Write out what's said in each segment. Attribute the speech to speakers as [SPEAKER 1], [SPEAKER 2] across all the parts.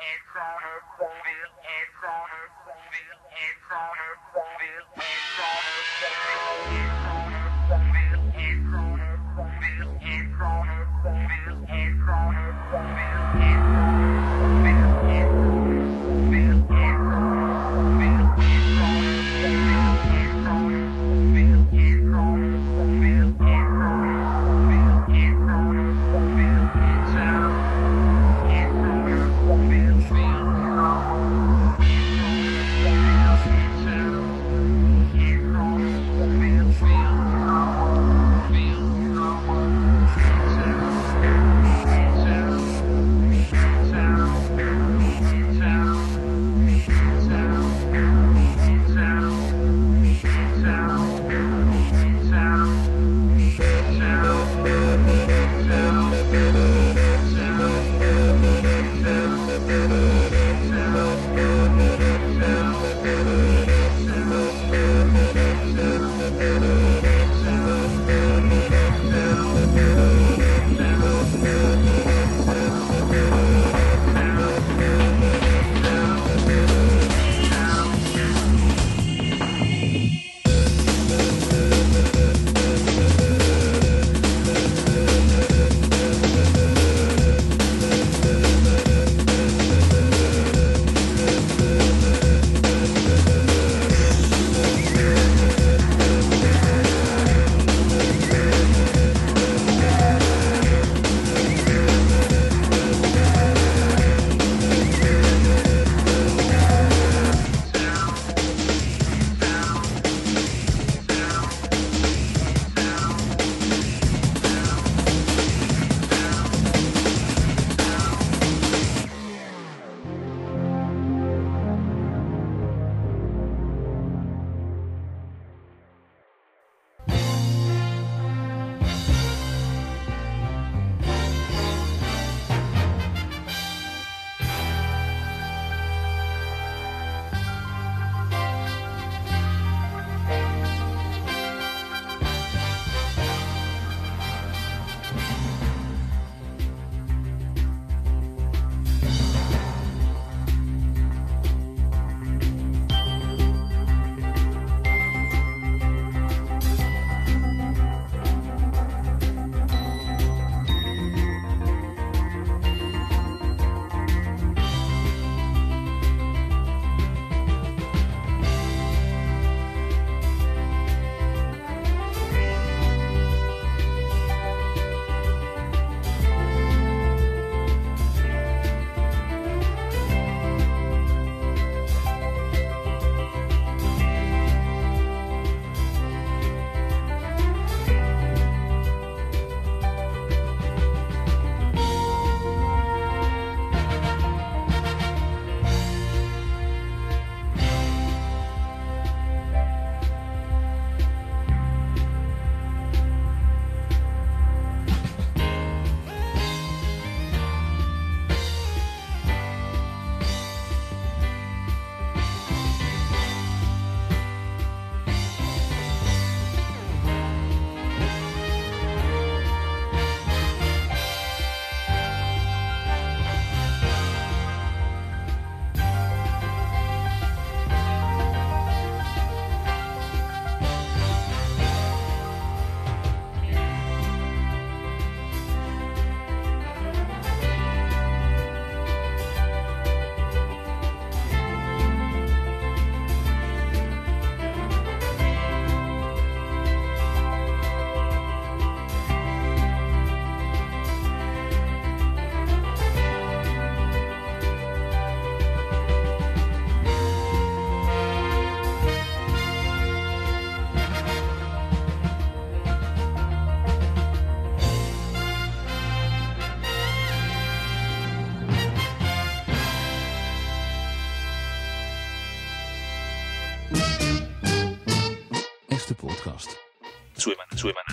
[SPEAKER 1] It's on her,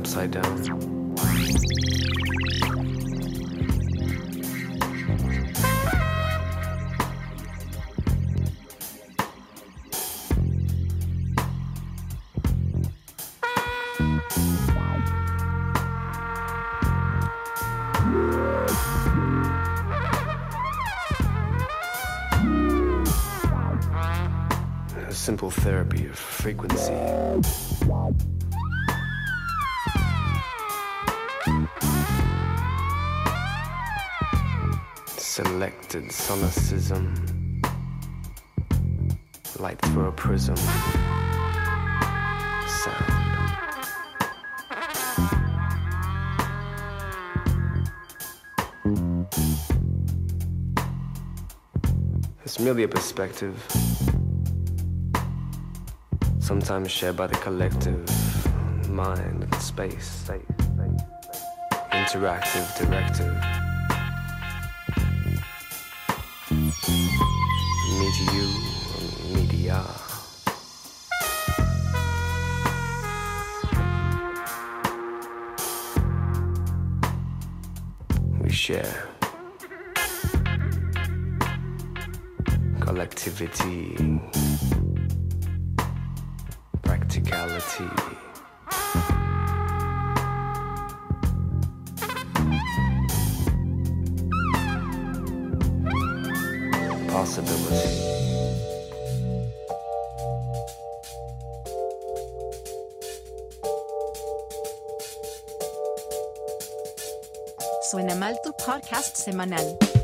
[SPEAKER 2] upside down. Selected sonicism. Light through a prism. Sound. It's merely a perspective, sometimes shared by the collective mind and space. Interactive, directive. We share. collectivity, practicality.
[SPEAKER 3] Podcast semanal.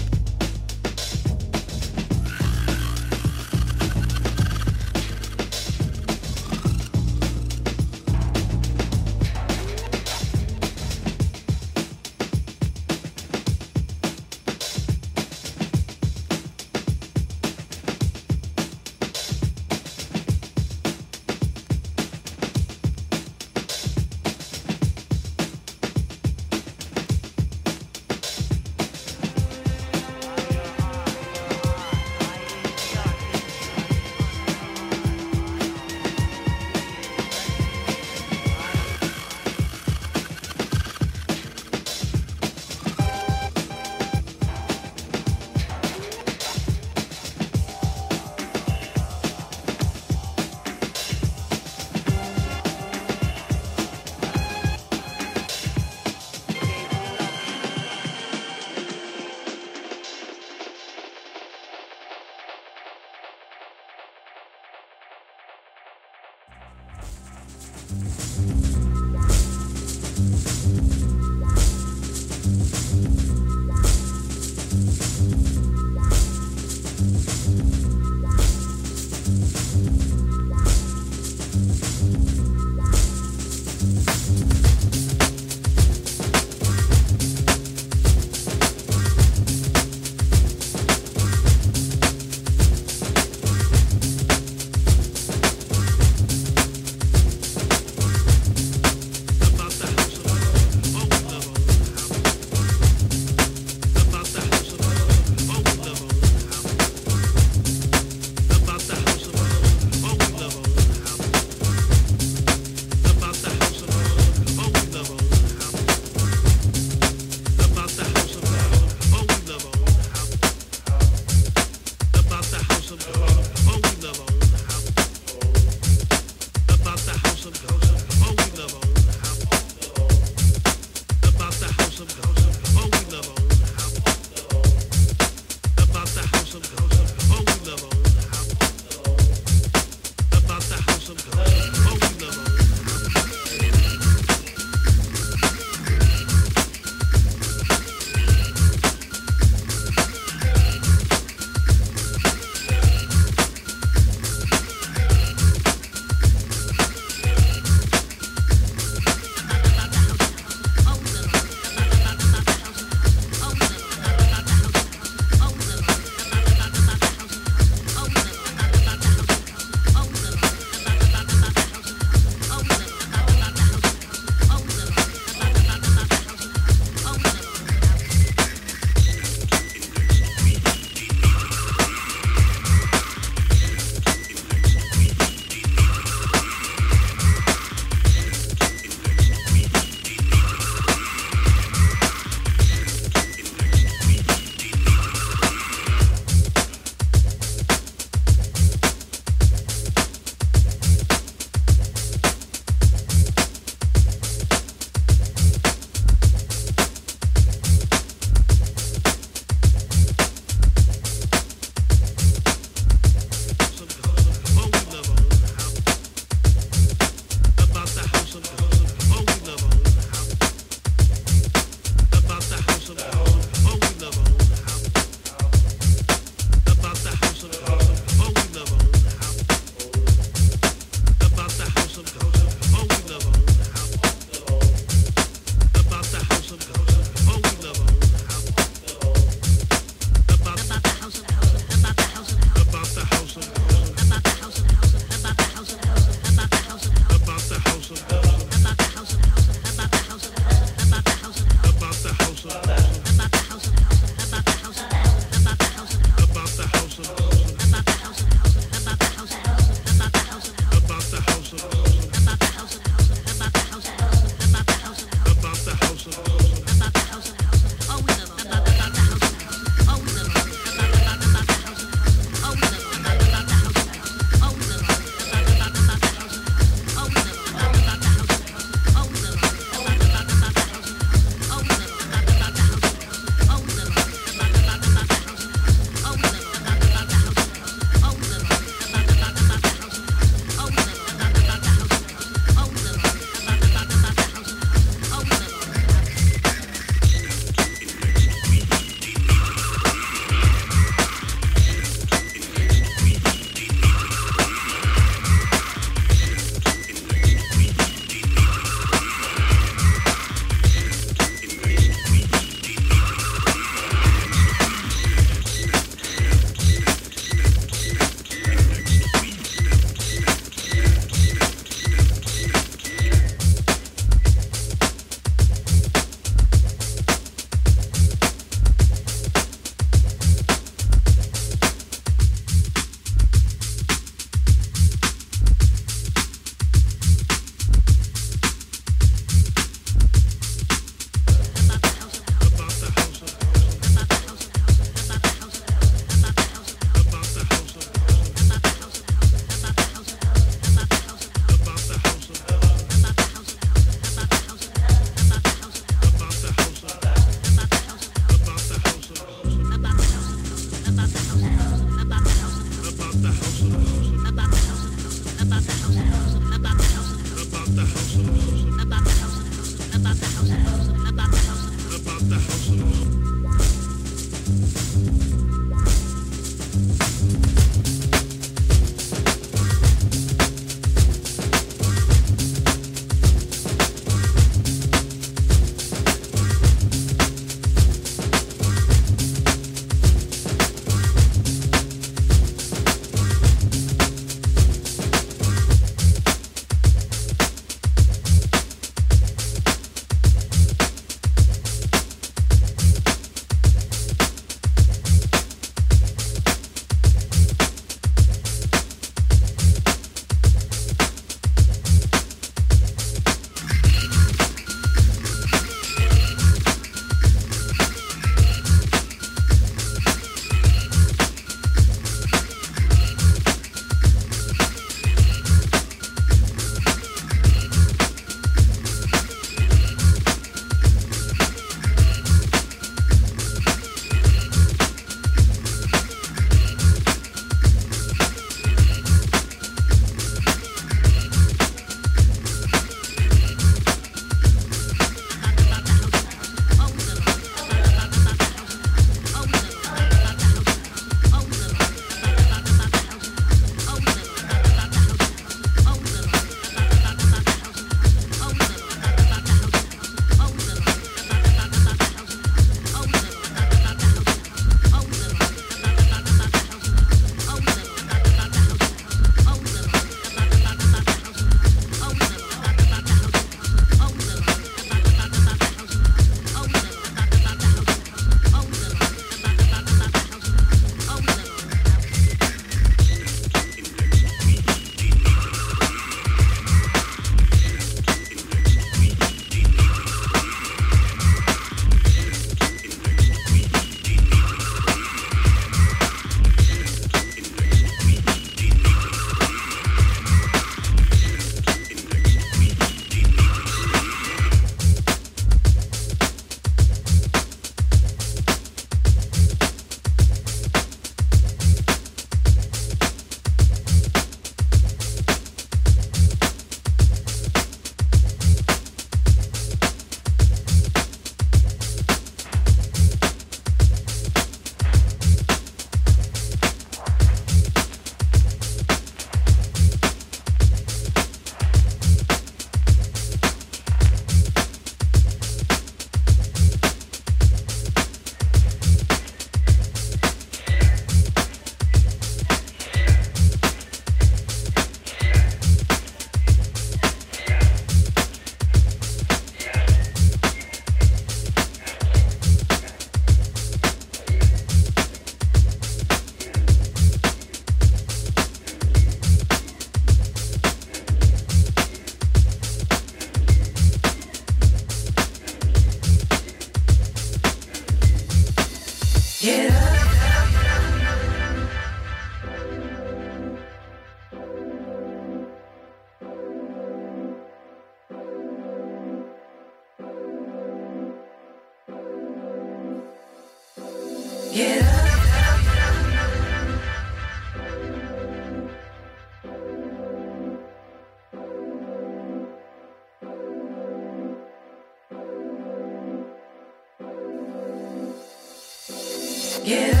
[SPEAKER 4] Get up.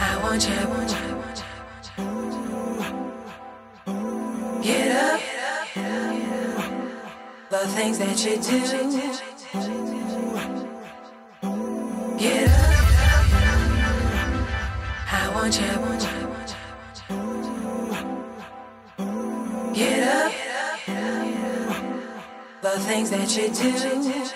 [SPEAKER 4] I want you. Get up. The things that you do. Get up. I want you. Get up. The things that you do.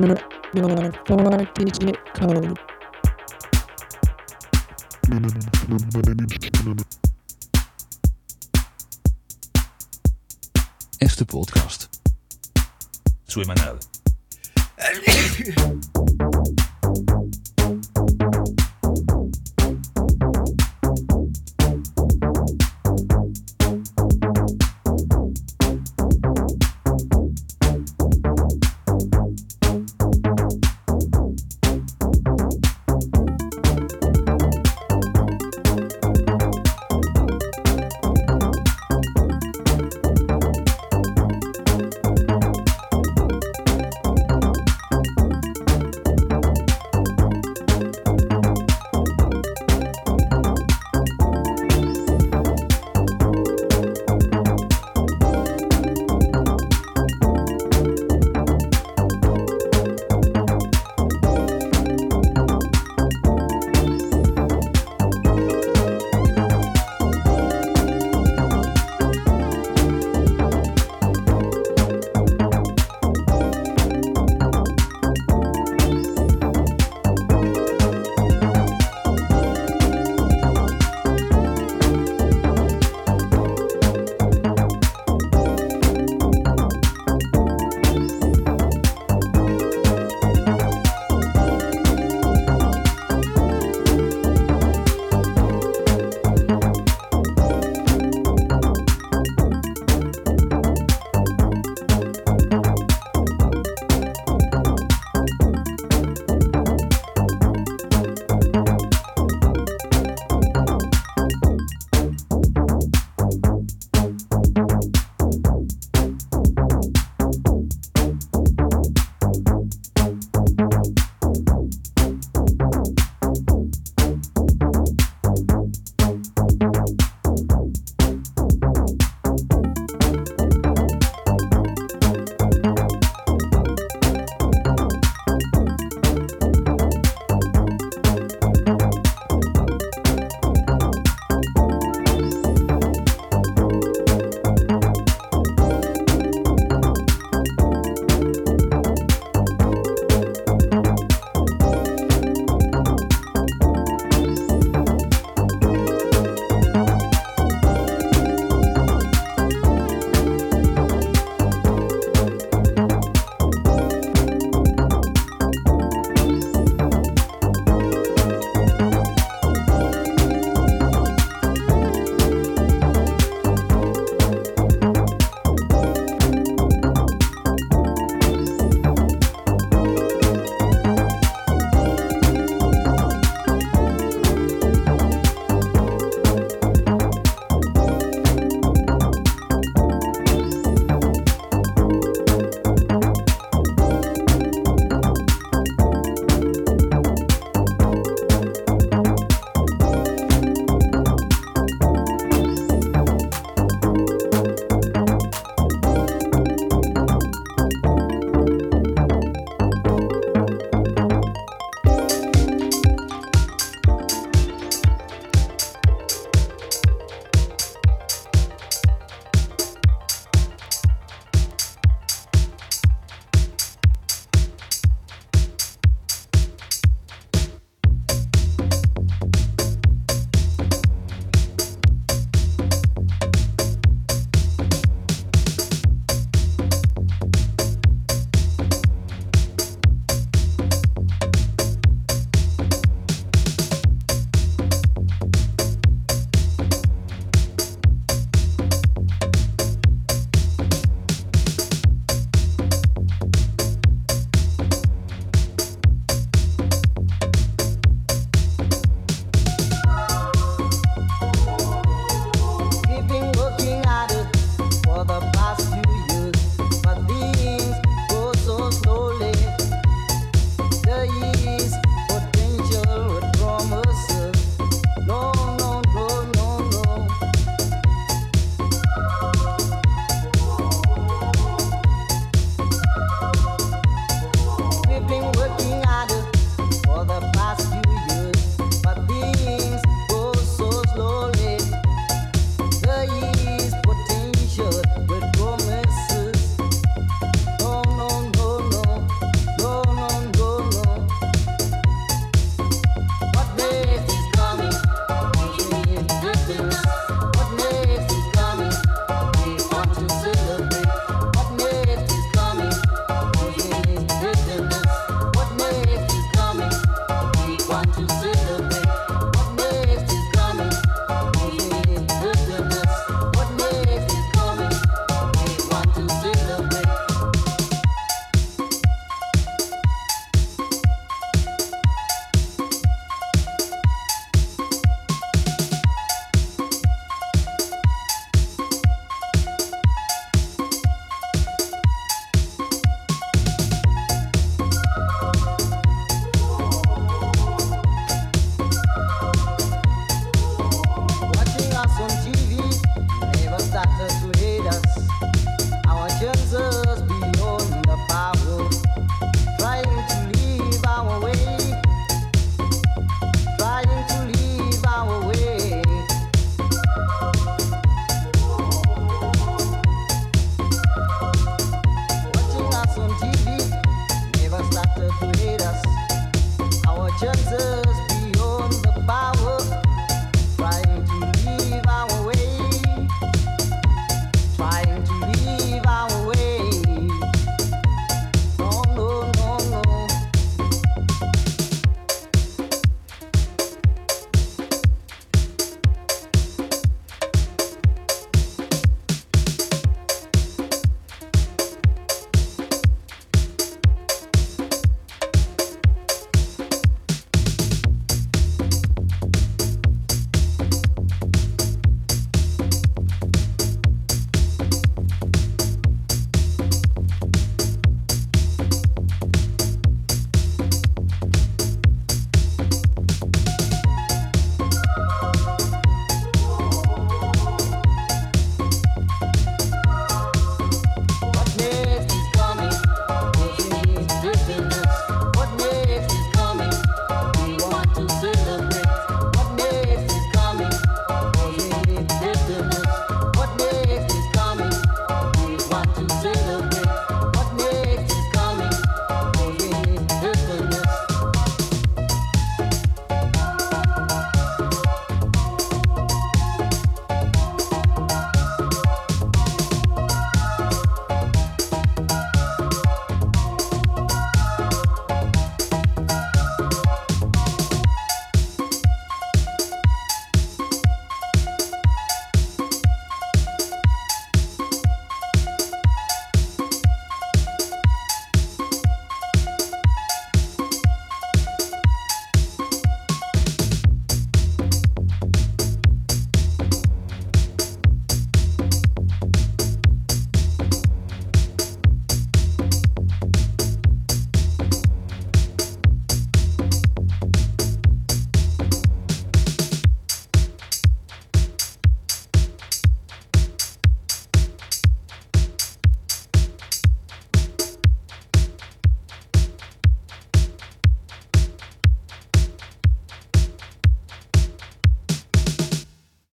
[SPEAKER 5] 민원하는 민원하는 민원하는 민원하는 민원하는 민원하는 민원하는 민원하는 민원하는 민원하는